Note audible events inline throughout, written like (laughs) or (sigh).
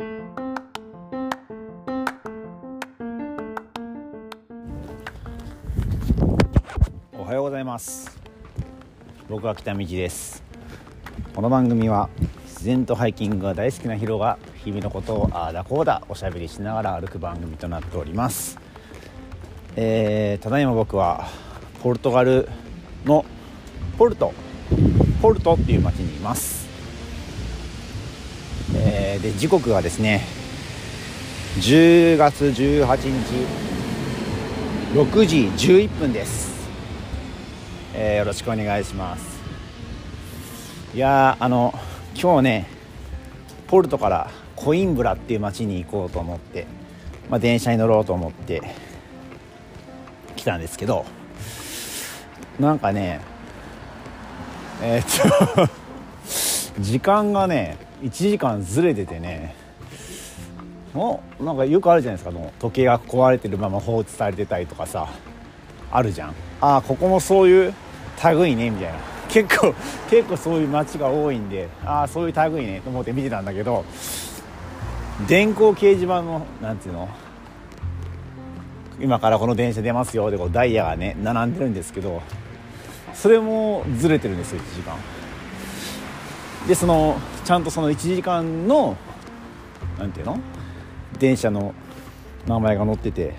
おはようございます。僕は北道です。この番組は自然とハイキングが大好きなヒロが日々のことをああだこうだおしゃべりしながら歩く番組となっております。えー、ただいま僕はポルトガルのポルト。ポルトっていう町にいます、えー、で時刻がですね10月18日6時11分です、えー、よろしくお願いします。いやあの今日ねポルトからコインブラっていう町に行こうと思って、まあ、電車に乗ろうと思って来たんですけどなんかねえー、っと時間がね1時間ずれててね。おなんかよくあるじゃないですか。の時計が壊れてるまま放置されてたりとかさ。あるじゃん。ああここもそういう類ねみたいな。結構 (laughs) 結構そういう街が多いんでああそういう類ねと思って見てたんだけど電光掲示板のなんていうの？今からこの電車出ますよでこうダイヤがね並んでるんですけどそれもずれてるんですよ1時間。でそのちゃんとその1時間の何ていうの？電車の名前が載ってて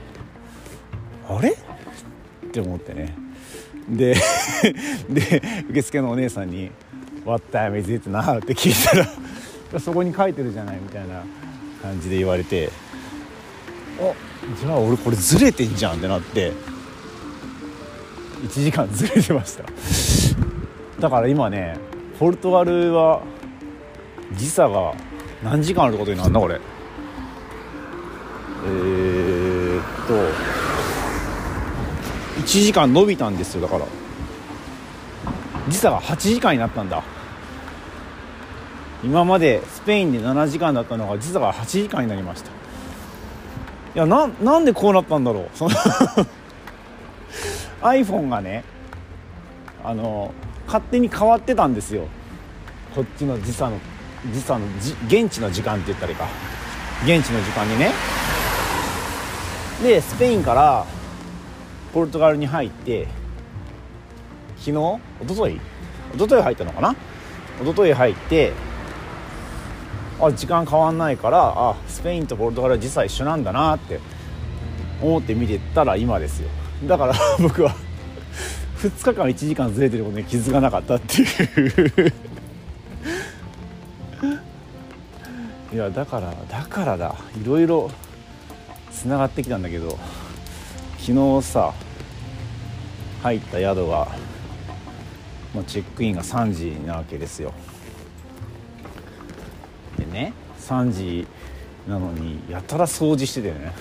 あれ？って思ってね。で (laughs) で受付のお姉さんに「What time is it now?」って聞いたら「(laughs) そこに書いてるじゃない」みたいな感じで言われて「あじゃあ俺これずれてんじゃん」ってなって1時間ずれてました。だから今ねポルトガルは時差が何時間あることになるんだこれ。えー、っと1時間伸びたんですよだから。時差が8時間になったんだ。今までスペインで7時間だったのが時差が8時間になりました。いやななんでこうなったんだろう。その iPhone がねあの勝手に変わってたんですよ。こっちの時差の。時差の現地の時間って言ったらいいか。現地の時間にね。でスペインからポルトガルに入って昨日？おとといおととい入ったのかな？おととい入ってあ時間変わんないからあスペインとポルトガルは時差一緒なんだなって思って見てたら今ですよ。だから僕は2日間1時間ずれてることに気づかなかったっていう。いやだからだからだ。いろいろつながってきたんだけど。昨日さ入った宿がもうチェックインが3時なわけですよ。でね3時なのにやたら掃除しててね。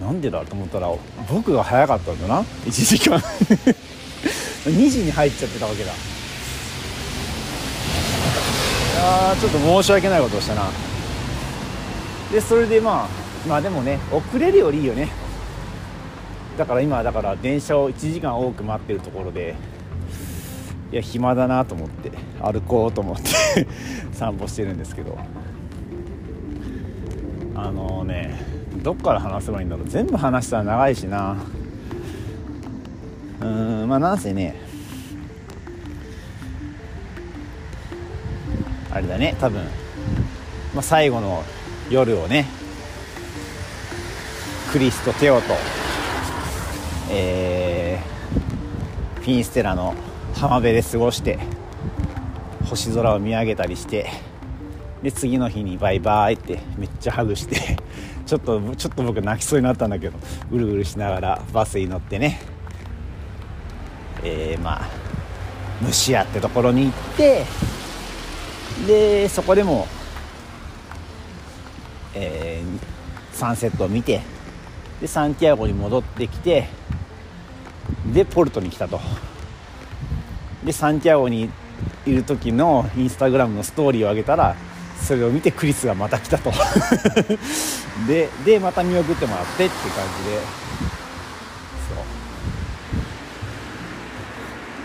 なんでだと思ったら僕が早かったんだな。1時間。(laughs) 2時に入っちゃってたわけだ。やちょっと申し訳ないことをしたな。でそれでまあまあでもね遅れるよりいいよね。だから今だから電車を1時間多く待ってるところでいや暇だなと思って歩こうと思って (laughs) 散歩してるんですけど。あのねどっから話せばいいんだろう。全部話したら長いしな。うーんまあなんせねあれだね。多分、まあ、最後の夜をね。クリスとテオと、えー、フィンステラの浜辺で過ごして星空を見上げたりしてで次の日にバイバーイってめっちゃハグしてちょっとちょっと僕泣きそうになったんだけどぐるぐるしながらバスに乗ってね。えー、まあ虫屋ってところに行ってでそこでも、えー、サンセットを見てでサンティアゴに戻ってきてでポルトに来たと。でサンティアゴにいる時のインスタグラムのストーリーを上げたらそれを見てクリスがまた来たと。(laughs) ででまた見送ってもらってっていう感じで。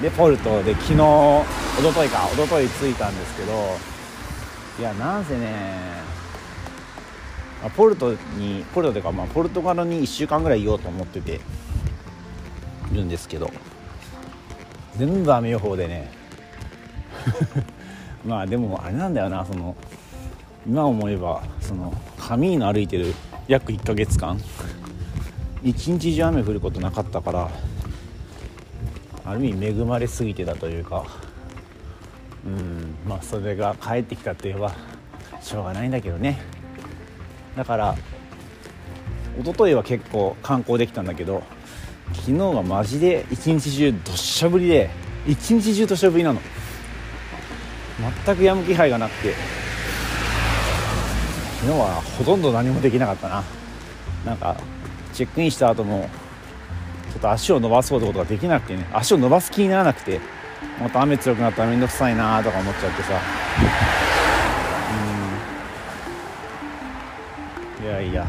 そうでポルトで昨日おとといかおととい着いたんですけどいやなんせね、ポルトにポルトというか、まあ、ポルトガルに1週間ぐらいいようと思ってているんですけど全部雨予報でね (laughs) まあでもあれなんだよなその今思えばそのカミーノ歩いてる約1ヶ月間一日中雨降ることなかったからある意味恵まれすぎてたというかうんまあそれが帰ってきたって言えばしょうがないんだけどね。だから一昨日は結構観光できたんだけど昨日はマジで一日中どっしゃ降りで一日中どっしゃ降りなの。全く止む気配がなくて。昨日はほとんど何もできなかったな。なんかチェックインした後もと足を伸ばそうってことができなくてね。足を伸ばす気にならなくてまた雨強くなったら面倒くさいなとか思っちゃってさ。うん。いやいや。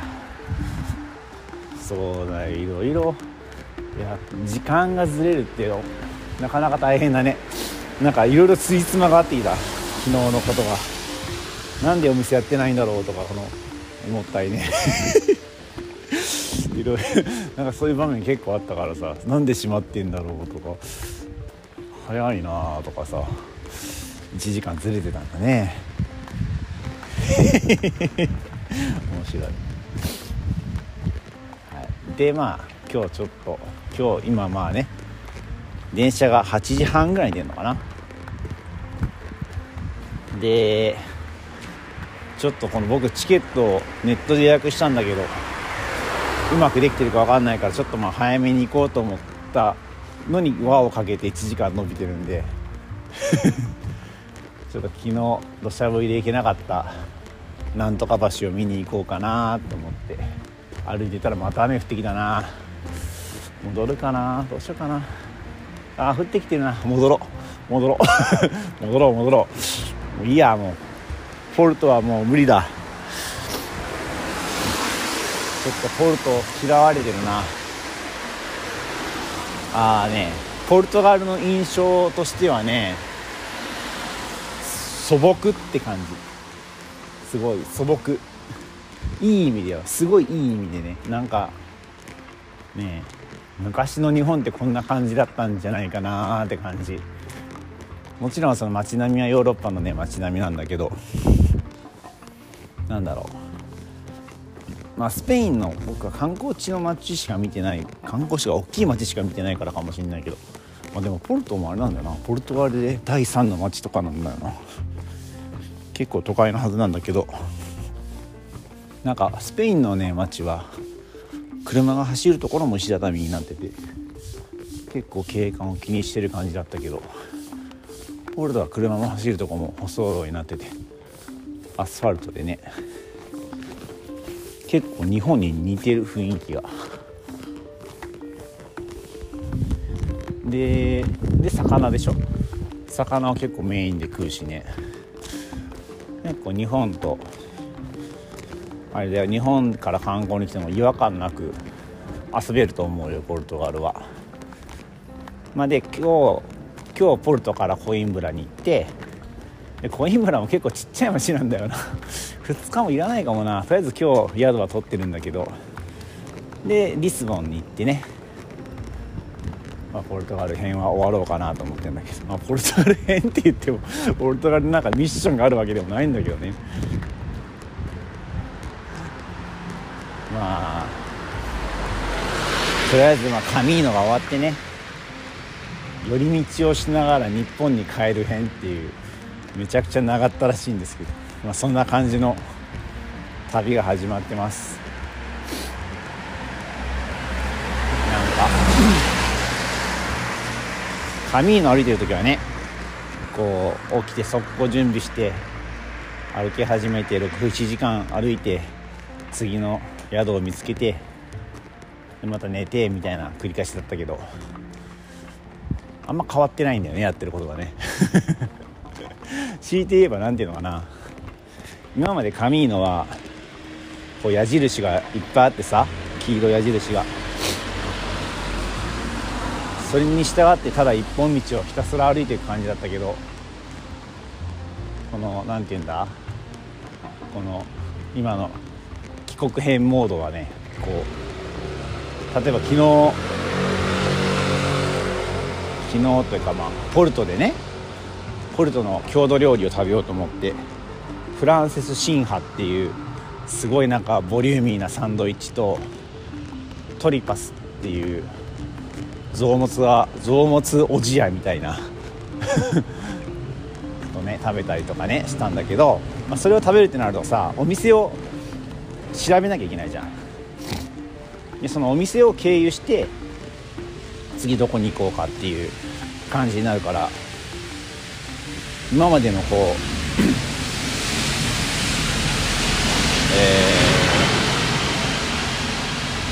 そうだいろいろ。いや時間がずれるっていうのなかなか大変だね。なんかいろいろついつまがあっていた。昨日のことが。なんでお店やってないんだろうとかこの思ったりね。いろいろなんかそういう場面結構あったからさなんで閉まってんだろうとか早いなとかさ1時間ずれてたんだね。(laughs) 面白い、はい、でまあ今日ちょっと今日今まあね電車が8時半ぐらいに出るのかな。でちょっとこの僕チケットをネットで予約したんだけどうまくできてるか分かんないからちょっとまあ早めに行こうと思ったのに輪をかけて1時間伸びてるんで。(laughs) ちょっと昨日土砂降りで行けなかった。なんとか橋を見に行こうかなと思って。歩いてたらまた雨降ってきたな。戻るかな？どうしようかな。あ降ってきてるな。戻ろう。戻ろう。戻ろう戻ろう。もういいやもう。ポルトはもう無理だ。ちょっとポルト嫌われてるな。ああねポルトガルの印象としてはね素朴って感じ。すごい素朴。いい意味ではすごいいい意味でねなんかね昔の日本ってこんな感じだったんじゃないかなって感じ。もちろんその街並みはヨーロッパのね街並みなんだけど。なんだろう。まあスペインの僕は観光地の街しか見てない観光地が大きい街しか見てないからかもしれないけど、まあ、でもポルトもあれなんだよな。ポルトガルで第3の街とかなんだよな。結構都会のはずなんだけど。なんかスペインのね街は車が走るところも石畳になってて結構景観を気にしてる感じだったけどポルトは車も走るとこも舗装路になっててアスファルトでね。結構日本に似てる雰囲気が。でで魚でしょ。魚は結構メインで食うしね。結構日本とあれだよ日本から観光に来ても違和感なく遊べると思うよポルトガルは。まあ、で今日今日ポルトからコインブラに行ってコインブラも結構ちっちゃい町なんだよな。2日もいらないかもな。とりあえず今日宿は取ってるんだけど。でリスボンに行ってね、まあ、ポルトガル編は終わろうかなと思ってるんだけど、まあ、ポルトガル編って言っても (laughs) ポルトガルなんかミッションがあるわけでもないんだけどね。まあとりあえずまあカミーノが終わってね。寄り道をしながら日本に帰る編っていうめちゃくちゃ長ったらしいんですけど、まあ、そんな感じの旅が始まってます。なんか。カミーノ歩いてる時はねこう起きて速攻準備して歩き始めて67時間歩いて次の宿を見つけてまた寝てみたいな繰り返しだったけどあんま変わってないんだよねやってることがね。(laughs) 強いて言えば何ていうのかな。今までカミーノはこう矢印がいっぱいあってさ黄色矢印が。それに従ってただ一本道をひたすら歩いていく感じだったけどこの何て言うんだ？この今の帰国編モードはねこう例えば昨日昨日というかまあポルトでねポルトの郷土料理を食べようと思ってフランセス・シンハっていうすごいなんかボリューミーなサンドイッチとトリパスっていう臓物は臓物おじやみたいな。(laughs) とね食べたりとかねしたんだけど、まあ、それを食べるってなるとさお店を調べなきゃいけないじゃん。でそのお店を経由して次どこに行こうかっていう感じになるから今までのこうえ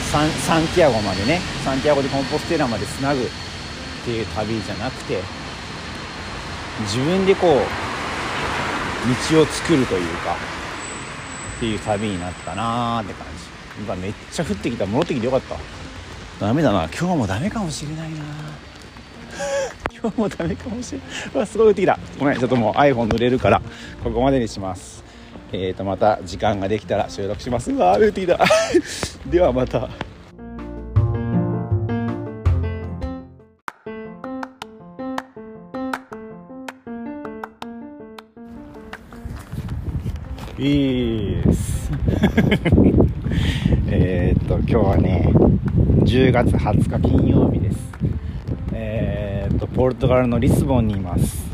ー、サンサンティアゴまでねサンティアゴでコンポステーラまでつなぐっていう旅じゃなくて自分でこう道を作るというかっていう旅になったなーって感じ。今めっちゃ降ってきた。戻ってきてよかった。ダメだな。今日もダメかもしれないな (laughs) 今日もダメかもしれない。うわすごい降ってきた。ごめん。ちょっともう iPhone 濡れるからここまでにします。えーとまた時間ができたら収録します。うわ降ってきたではまた。いいです。(laughs) えっと今日はね10月20日金曜日です。えー、っとポルトガルのリスボンにいます。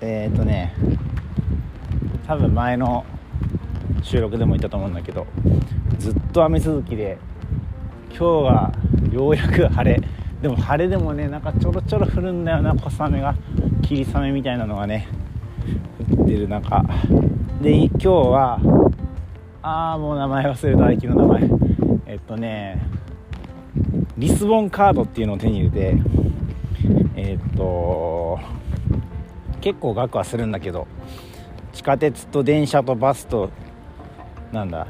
えー、っとね多分前の収録でも言ったと思うんだけどずっと雨続きで今日はようやく晴れ。でも晴れでもねなんかちょろちょろ降るんだよな。小雨が霧雨みたいなのがね降ってる中。で今日はああもう名前忘れた駅の名前。えっとねリスボンカードっていうのを手に入れてえっと結構額はするんだけど地下鉄と電車とバスとなんだ。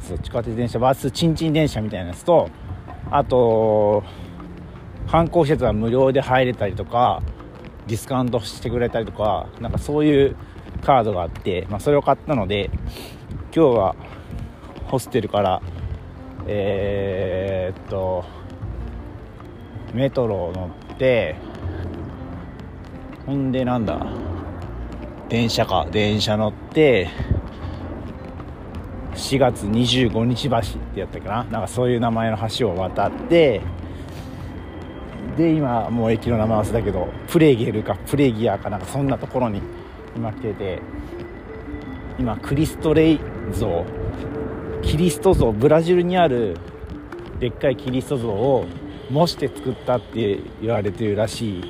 そう地下鉄電車バスちんちん電車みたいなやつとあと観光施設は無料で入れたりとかディスカウントしてくれたりとかなんかそういうカードがあって、まあ、それを買ったので今日はホステルからえー、っとメトロを乗ってほんでなんだ。電車か電車乗って4月25日橋ってやったっけな？なんかそういう名前の橋を渡ってで今もう駅の名前忘れたけどプレゲルかプレギアかなんかそんなところに今来てて今クリストレイ像キリスト像ブラジルにあるでっかいキリスト像を模して作ったって言われてるらしい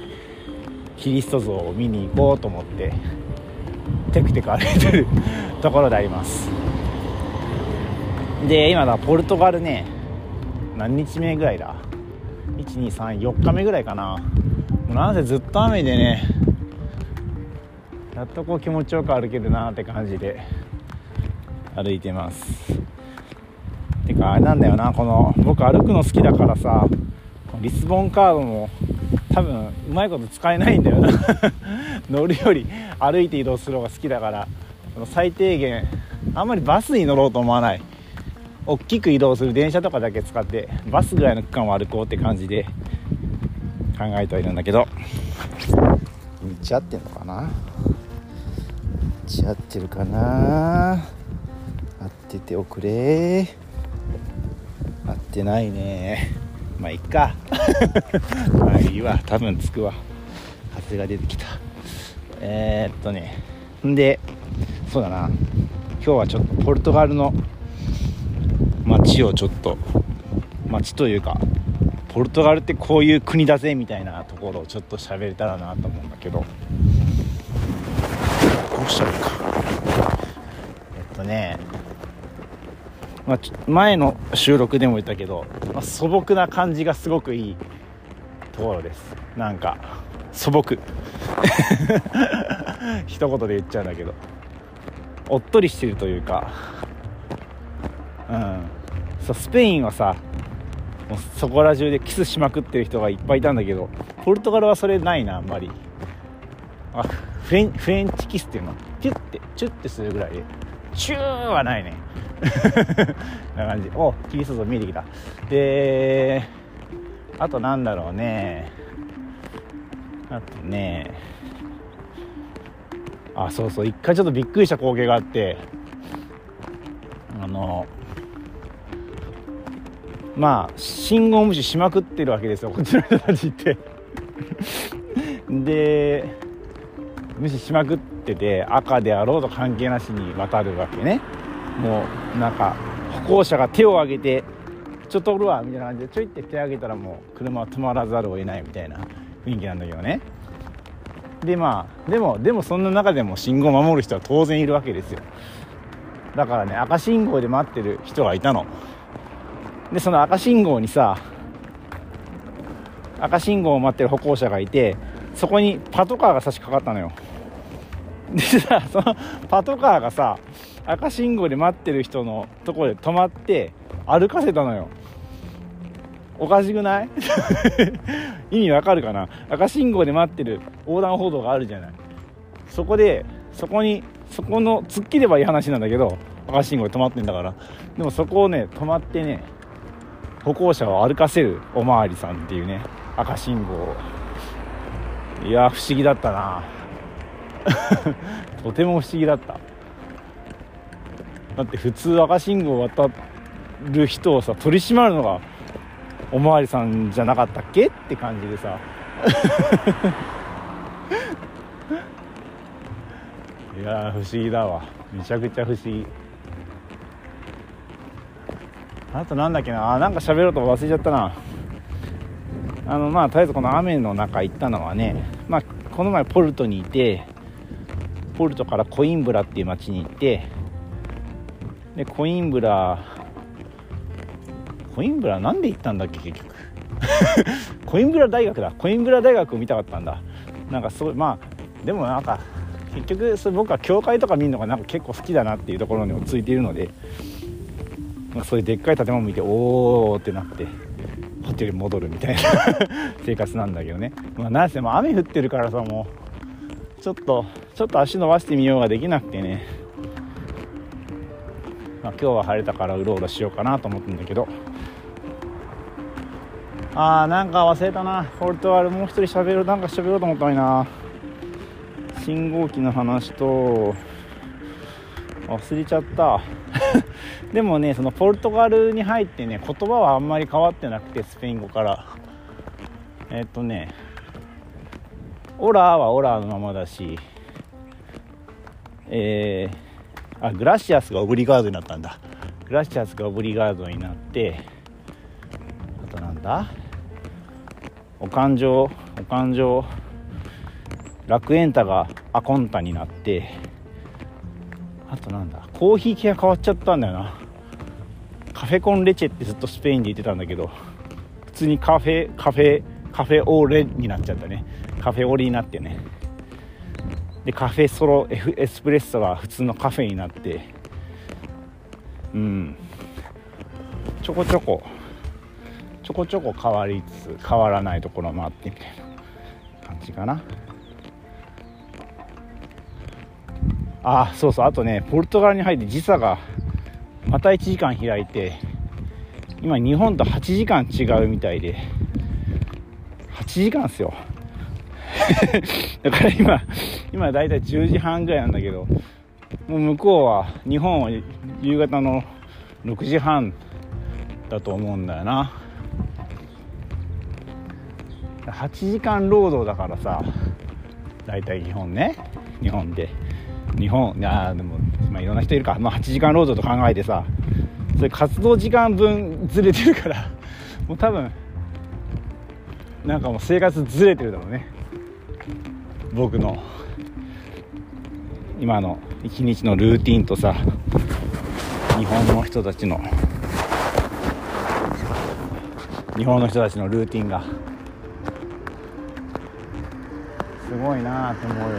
キリスト像を見に行こうと思って。テクテク歩いてるところであります。で今だポルトガルね何日目ぐらいだ？1234日目ぐらいかな。もうなんせずっと雨でねやっとこう気持ちよく歩けるなって感じで歩いてます。てかあれなんだよなこの僕歩くの好きだからさリスボンカードも多分うまいこと使えないんだよな。(laughs) 乗るより歩いて移動する方が好きだから最低限あんまりバスに乗ろうと思わない。大きく移動する電車とかだけ使ってバスぐらいの区間を歩こうって感じで考えてはいるんだけど。道合ってんのかな？道合ってるかな？合ってておくれ。合ってないね。まあいっか。(laughs) まあいいわ。多分着くわ。風が出てきた。えー、っとねんでそうだな。今日はちょっとポルトガルの街をちょっと街というかポルトガルってこういう国だぜみたいなところをちょっと喋れたらなと思うんだけどこうしたらいいか。えっとね、まあ、前の収録でも言ったけど、まあ、素朴な感じがすごくいいところです。なんか素朴。(laughs) 一言で言っちゃうんだけど。おっとりしてるというか。うん。そうスペインはさもうそこら中でキスしまくってる人がいっぱいいたんだけどポルトガルはそれないなあんまり。あフレンフレンチキスっていうの？ピュッてチュッてするぐらいで。チューはないね。(laughs) な感じ。おキリスト像見えてきた。であとなんだろうね。あとね。あそうそう。一回ちょっとびっくりした光景があって。あのまあ信号無視しまくってるわけですよ。こっちの人たちって。で無視しまくってて赤であろうと関係なしに渡るわけね。もうなんか歩行者が手を挙げてちょっとおるわみたいな感じでちょいって手挙げたらもう車は止まらざるを得ないみたいな。雰囲気なんだけどね。でまあでもでもそんな中でも信号を守る人は当然いるわけですよ。だからね赤信号で待ってる人がいたの。でその赤信号にさ赤信号を待ってる歩行者がいてそこにパトカーが差し掛かったのよ。でさそのパトカーがさ赤信号で待ってる人のところで止まって歩かせたのよ。おかしくない？(laughs) 意味わかるかな？赤信号で待ってる横断歩道があるじゃない。そこでそこにそこの突っ切ればいい話なんだけど赤信号で止まってんだから。でもそこをね止まってね歩行者を歩かせるおまわりさんっていうね赤信号いや不思議だったな。(laughs) とても不思議だった。だって普通赤信号渡る人をさ取り締まるのがおまわりさんじゃなかったっけ？って感じでさ。(laughs) いや不思議だわ。めちゃくちゃ不思議。あとなんだっけな？なんか喋ろうと忘れちゃったな。あのまあとりあえずこの雨の中行ったのはねまあこの前ポルトにいてポルトからコインブラっていう町に行ってでコインブラコインブラなんで行ったんだっけ結局。(laughs) コインブラ大学だ。コインブラ大学を見たかったんだ。なんかそうまあでもなんか結局それ僕は教会とか見るのがなんか結構好きだなっていうところに落ち着いているのでま、そういうでっかい建物見ておおってなってホテルに戻るみたいな (laughs) 生活なんだけどね。まあなんせもう雨降ってるからさもう。ちょっとちょっと足伸ばしてみようができなくてね。まあ、今日は晴れたからうろうろしようかなと思ってんだけど。あーなんか忘れたな。ポルトガルもう一人喋るなんか喋ろうと思ったのにな。信号機の話と忘れちゃった。(laughs) でもねそのポルトガルに入ってね言葉はあんまり変わってなくてスペイン語から。えっとねオラーはオラーのままだしえー、あグラシアスがオブリガードになったんだ。グラシアスがオブリガードになってあとなんだ？お勘定お勘定楽園タがアコンタになってあとなんだコーヒー系が変わっちゃったんだよな。カフェコンレチェってずっとスペインで言ってたんだけど普通にカフェカフェカフェオーレになっちゃったね。カフェオーレになってね。でカフェソロエエスプレッソが普通のカフェになって。うん。ちょこちょこ。ちょこちょこ変わりつつ変わらないところもあってみたいな感じかな。あそうそう。あとねポルトガルに入って時差がまた1時間開いて今日本と8時間違うみたいで8時間っすよ。(laughs) だから今今だいたい10時半ぐらいなんだけどもう向こうは日本は夕方の6時半だと思うんだよな。8時間労働だからさ大体日本ね。日本で。日本あでも、まあ、いろんな人いるか、まあ、8時間労働と考えてさそれ活動時間分ずれてるから (laughs) もう多分なんかもう生活ずれてるだろうね。僕の今の一日のルーティンとさ日本の人たちの日本の人たちのルーティンが。すごいなあと思うよ。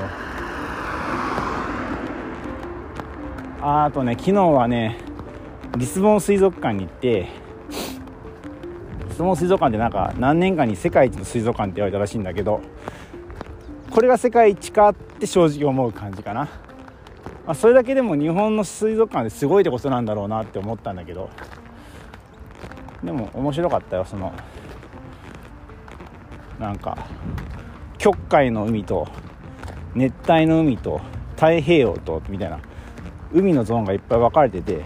ああとね昨日はねリスボン水族館に行ってリスボン水族館ってなんか何年かに世界一の水族館って言われたらしいんだけどこれが世界一かって正直思う感じかな。まあ、それだけでも日本の水族館ですごいってことなんだろうなって思ったんだけどでも面白かったよそのなんか極海の海と熱帯の海と太平洋とみたいな海のゾーンがいっぱい分かれてて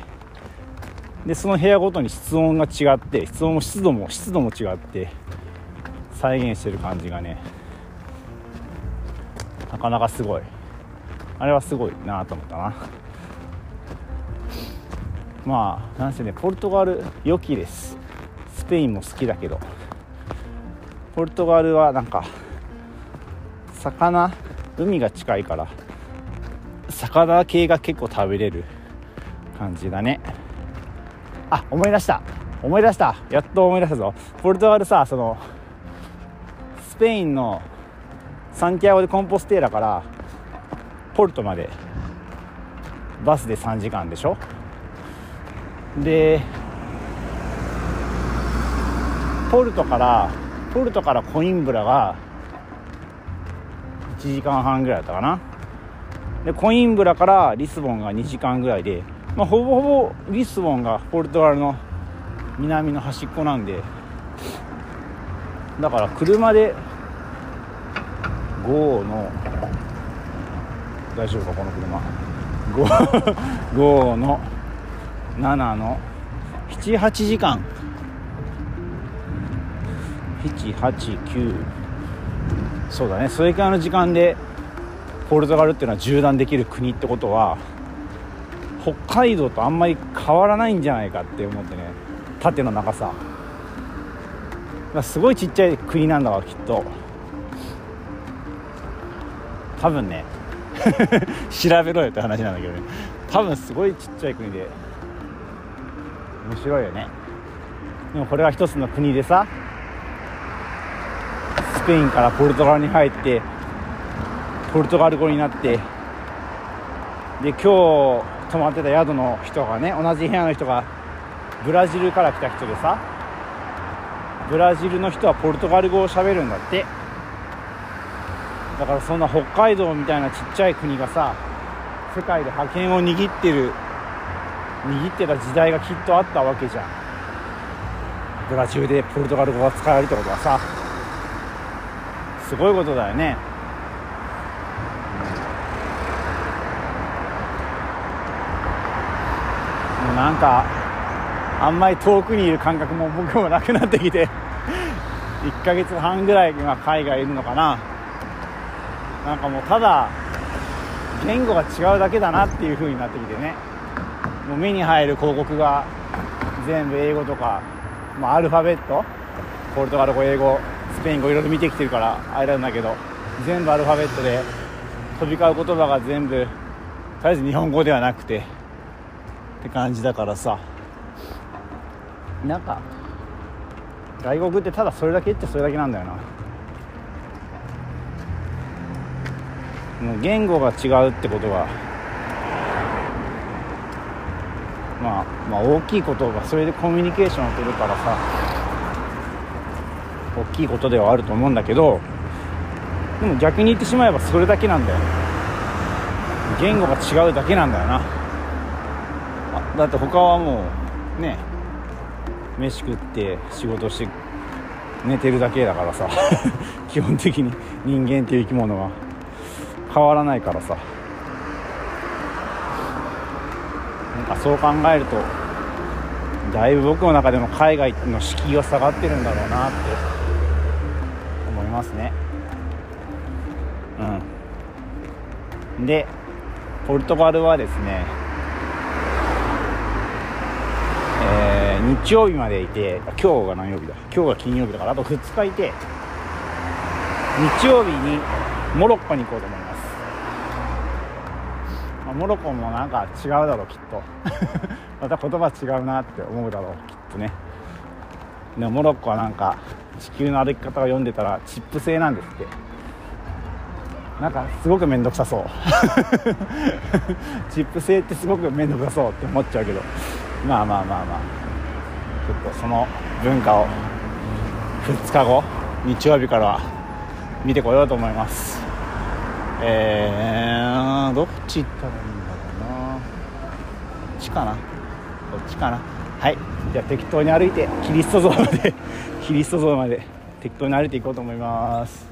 でその部屋ごとに室温が違って室温も湿度も湿度も違って再現してる感じがねなかなかすごい。あれはすごいなと思ったな。まあなんせねポルトガル良きです。スペインも好きだけど。ポルトガルはなんか魚海が近いから魚系が結構食べれる感じだね。あ思い出した。思い出した。やっと思い出したぞ。ポルトガルさそのスペインのサンティアゴ・でコンポステーラからポルトまでバスで3時間でしょ？でポルトからポルトからコインブラが1時間半ぐらいだったかな。でコインブラからリスボンが2時間ぐらいで、まあ、ほぼほぼリスボンがポルトガルの南の端っこなんでだから車で5の大丈夫かこの車。5, 5 (laughs) の7の78時間。189そうだね。それくらいの時間でポルトガルっていうのは縦断できる国ってことは北海道とあんまり変わらないんじゃないかって思ってね。縦の長さ。すごいちっちゃい国なんだわきっと。多分ね。(laughs) 調べろよって話なんだけどね。多分すごいちっちゃい国で。面白いよね。でもこれは一つの国でさスペインからポルトガルに入ってポルトガル語になってで今日泊まってた宿の人がね同じ部屋の人がブラジルから来た人でさブラジルの人はポルトガル語をしゃべるんだって。だからそんな北海道みたいなちっちゃい国がさ世界で覇権を握ってる握ってた時代がきっとあったわけじゃん。ブラジルでポルトガル語が使われるってことはさ。すごいことだよね。もうなんかあんまり遠くにいる感覚も僕もなくなってきて (laughs) 1ヶ月半ぐらい今海外いるのかな。なんかもうただ言語が違うだけだなっていう風になってきてね。もう目に入る広告が全部英語とか、まあ、アルファベット。ポルトガル語英語。スペイン語いろいろ見てきてるからあれなんだけど全部アルファベットで飛び交う言葉が全部とりあえず日本語ではなくてって感じだからさ。なんか外国ってただそれだけってそれだけなんだよな。もう言語が違うってことはまあまあ大きいことがそれでコミュニケーションを取るからさ。大きいことではあると思うんだけどでも逆に言ってしまえばそれだけなんだよ。言語が違うだけなんだよな。だって他はもうね飯食って仕事して寝てるだけだからさ。(laughs) 基本的に人間っていう生き物は。変わらないからさ。なんかそう考えるとだいぶ僕の中でも海外の敷居が下がってるんだろうなって。ますね。うん。でポルトガルはですねえー、日曜日までいて今日が何曜日だ？今日が金曜日だからあと2日いて日曜日にモロッコに行こうと思います、モロッコもなんか違うだろうきっと。(laughs) また言葉違うなって思うだろうきっとね。でモロッコはなんか地球の歩き方を読んでたらチップ製なんですって。なんかすごく面倒くさそう。(laughs) チップ製ってすごく面倒くさそうって思っちゃうけど。まあまあまあまあ。ちょっとその文化を2日後日曜日からは見てこようと思います。えー、どっち行ったらいいんだろうちかな。こっちかな。はい。じゃあ適当に歩いてキリスト像まで (laughs) キリスト像まで適当に歩いていこうと思います。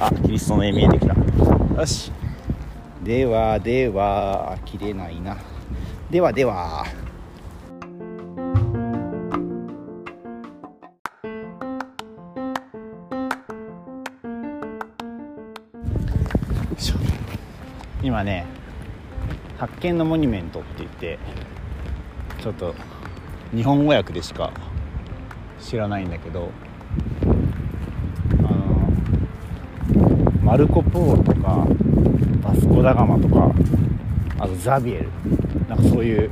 あキリストの絵見えてきた。よし。ではでは切れないな。ではでは。今ね発見のモニュメントって言ってちょっと日本語訳でしか知らないんだけどあのマルコ・ポーロとかバスコ・ダガマとかあとザビエルなんかそういう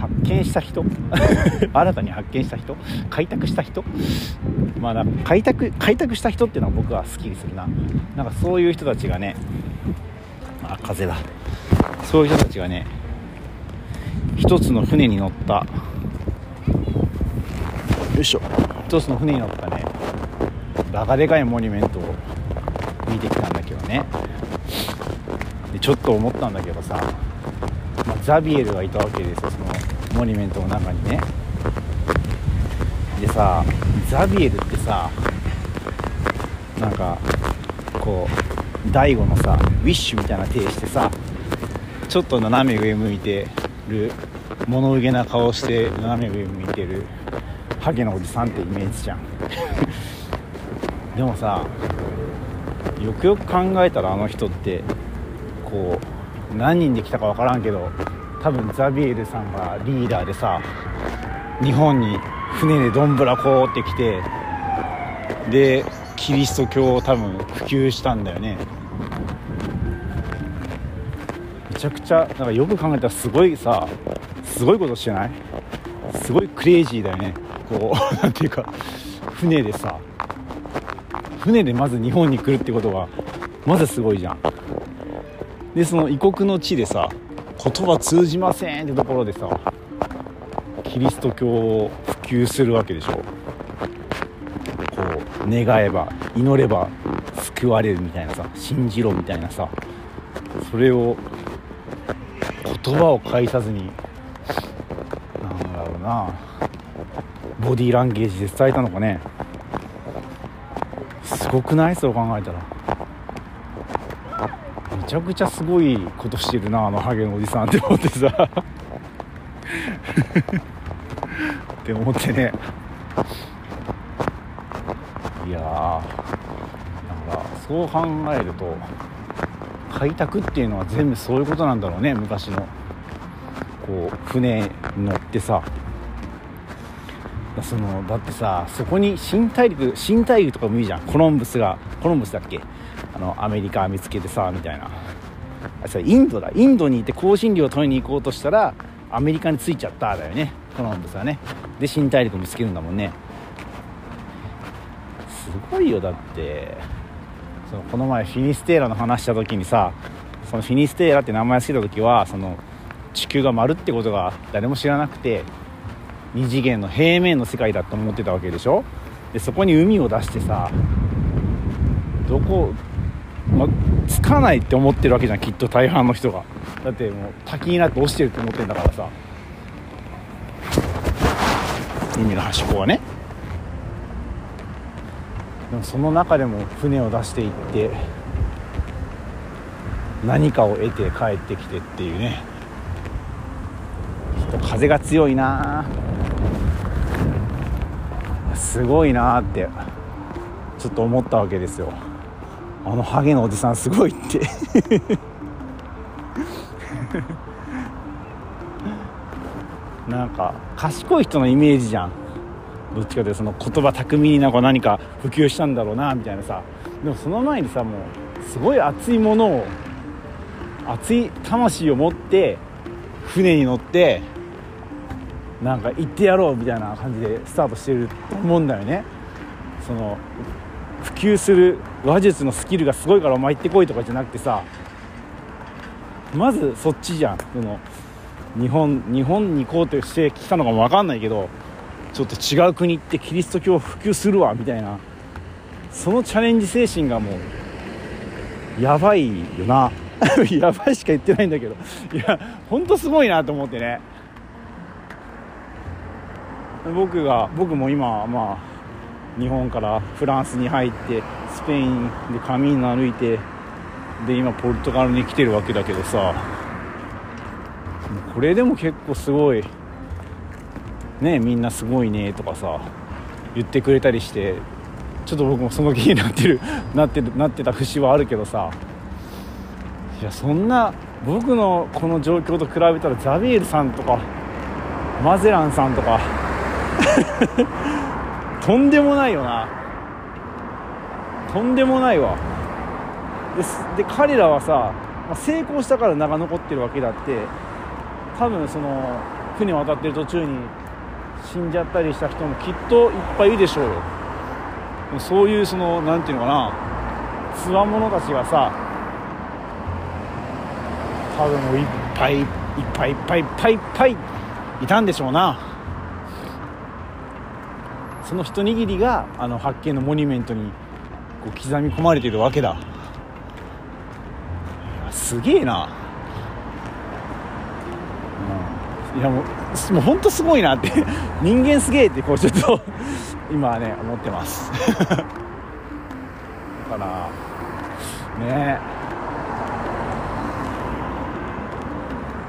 発見した人 (laughs) 新たに発見した人開拓した人まあなんか開拓開拓した人っていうのは僕は好きにするな。なんかそういう人たちがねあ風だ。そういう人たちがね一つの船に乗った。よいしょ。一つの船に乗ったね。バカでかいモニュメントを見てきたんだけどね。でちょっと思ったんだけどさ、まあ、ザビエルがいたわけですよそのモニュメントの中にね。でさザビエルってさなんかこう大悟のさウィッシュみたいな手してさちょっと斜め上向いてる物憂げな顔して斜め上向いてるハゲのおじさんってイメージじゃん。(laughs) でもさよくよく考えたらあの人ってこう何人で来たか分からんけど多分ザビエルさんがリーダーでさ日本に船でどんぶらこうって来てでキリスト教を多分普及したんだよねめちゃくちゃなんかよく考えたらすごいさすごいことしてない？すごいクレイジーだよね。こう (laughs) なんていうか船でさ船でまず日本に来るってことがまずすごいじゃん。でその異国の地でさ言葉通じませんってところでさキリスト教を普及するわけでしょ。こう願えば祈れば救われるみたいなさ信じろみたいなさそれを言葉を介さずに。なんだろうな。ボディーランゲージで伝えたのかね。すごくない？そう考えたら。めちゃくちゃすごいことしてるなあのハゲのおじさんって思ってさ。(laughs) って思ってね。いやーなんかそう考えると開拓っていうのは全部そういうことなんだろうね。昔のこう船乗ってさ。そのだってさそこに新大陸新大陸とかもいいじゃん。コロンブスがコロンブスだっけ？あのアメリカ見つけてさみたいな。あそれインドだ。インドにいて香辛料を取りに行こうとしたらアメリカに着いちゃっただよね。コロンブスはね。で新大陸見つけるんだもんね。すごいよだって。そのこの前フィニステーラの話した時にさそのフィニステーラって名前つけた時はその地球が丸ってことが誰も知らなくて2次元の平面の世界だと思ってたわけでしょ？でそこに海を出してさどこ、ま、つかないって思ってるわけじゃんきっと大半の人が。だってもう滝になって落ちてるって思ってんだからさ。海の端っこはね。でもその中でも船を出していって何かを得て帰ってきてっていうね。ちょっと風が強いな。すごいなってちょっと思ったわけですよ。あのハゲのおじさんすごいって。(laughs) なんか賢い人のイメージじゃん。どっちかというとその言葉巧みになんか何か普及したんだろうなみたいなさ。でもその前にさもうすごい熱いものを熱い魂を持って船に乗ってなんか行ってやろうみたいな感じでスタートしてると思うんだよね。その普及する話術のスキルがすごいからお前行ってこいとかじゃなくてさまずそっちじゃん。その日本日本に行こうとしてきたのかも分かんないけどちょっと違う国行ってキリスト教を普及するわみたいな。そのチャレンジ精神がもうやばいよな。(laughs) やばいしか言ってないんだけど。いや本当すごいなと思ってね。僕が僕も今まあ日本からフランスに入ってスペインでカミーノ歩いてで今ポルトガルに来てるわけだけどさ。これでも結構すごい。ねみんなすごいねとかさ言ってくれたりしてちょっと僕もその気になってる (laughs) なってなってた節はあるけどさいやそんな僕のこの状況と比べたらザビエルさんとかマゼランさんとか (laughs) とんでもないよな。とんでもないわ。で彼らはさ、成功したから名が残ってるわけだって多分その船渡ってる途中に死んじゃったりした人もきっといっぱいいるでしょうよ。そういうその何ていうのかな。つわものたちがさ多分もういっぱいいっぱいいっぱいいっぱいいっぱいいたんでしょうな。その一握りがあの発見のモニュメントにこう刻み込まれているわけだ。すげえな、うん、いやもう (laughs) もう本当すごいなって人間すげえってこうちょっと (laughs) 今はね思ってます。(laughs) だからね。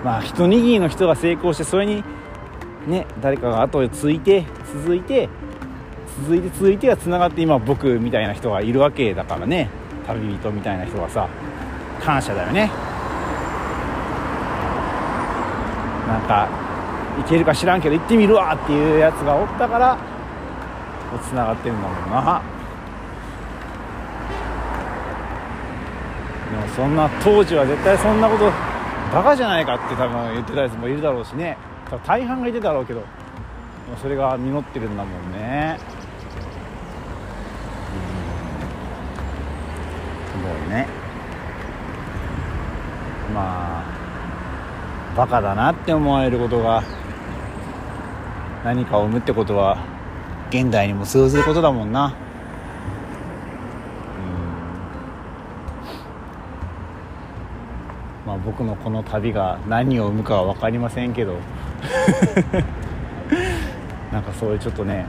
まあ一握りの人が成功してそれにね誰かが後をついて続いて続いて続いてはつながって今僕みたいな人がいるわけだからね。旅人みたいな人がさ感謝だよね。なんかいけるか知らんけど行ってみるわっていうやつがおったからつながってるんだもんな。でもそんな当時は絶対そんなことバカじゃないかって多分言ってたやつもいるだろうしね。多分大半がいてたろうけどそれが実ってるんだもんね。すごいね。まあバカだなって思われることが何かを生むってことは現代にも通ずることだもんな。まあ僕のこの旅が何を生むかは分かりませんけど。(laughs) なんかそういうちょっとね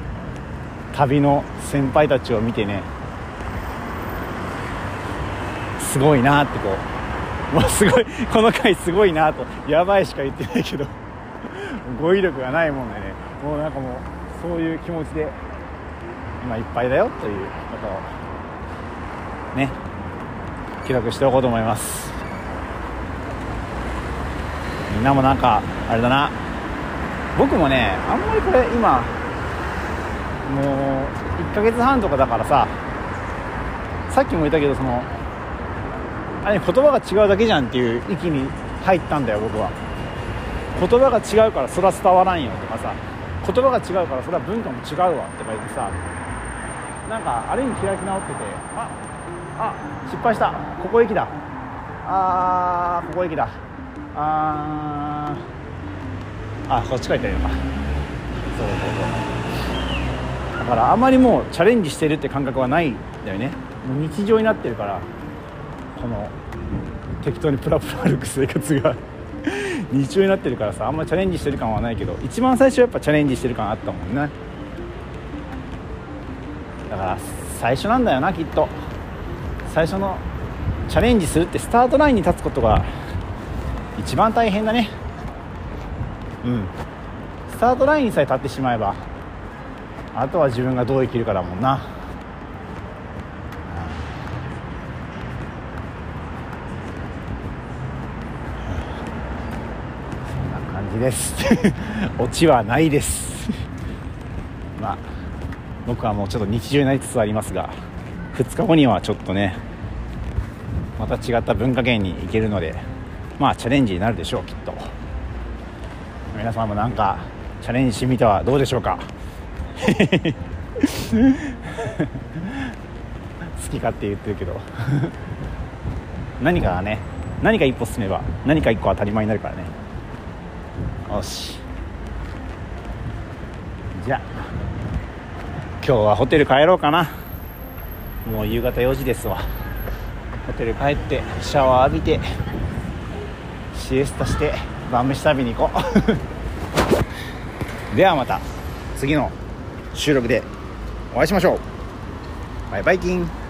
旅の先輩たちを見てねすごいなってこう (laughs) もうすごいこの回すごいなとやばいしか言ってないけど (laughs) 語彙力がないもんでね。もうなんかもうそういう気持ちで今いっぱいだよということをね記録しておこうと思います。みんなもなんかあれだな。僕もねあんまりこれ今もう1ヶ月半とかだからささっきも言ったけどそのあれ言葉が違うだけじゃんっていう域に入ったんだよ僕は。言葉が違うからそれは伝わらんよとかさ。言葉が違うからそれは文化も違うわとか言ってさなんかある意味開き直っててああ失敗した。ここ駅だあーここ駅だあー。あこっちから行ったらいいのか。そうそうそう。だからあまりもうチャレンジしてるって感覚はないんだよね。もう日常になってるからこの適当にプラプラ歩く生活が。(laughs) 日常になってるからさあんまチャレンジしてる感はないけど一番最初やっぱチャレンジしてる感あったもんね。だから最初なんだよなきっと。最初のチャレンジするってスタートラインに立つことが一番大変だね。うん。スタートラインにさえ立ってしまえばあとは自分がどう生きるかだもんな。です。(laughs) オチはないです。まあ僕はもうちょっと日常になりつつありますが2日後にはちょっとねまた違った文化圏に行けるのでまあチャレンジになるでしょうきっと。皆さんもなんかチャレンジしてみてはどうでしょうか。(laughs) 好き勝手言ってるけど。(laughs) 何かね何か一歩進めば何か一個当たり前になるからね。よし。じゃあ今日はホテル帰ろうかな。もう夕方4時ですわ。ホテル帰ってシャワー浴びてシエスタして晩飯食べに行こう。(laughs) ではまた次の収録でお会いしましょう。バイバイキン。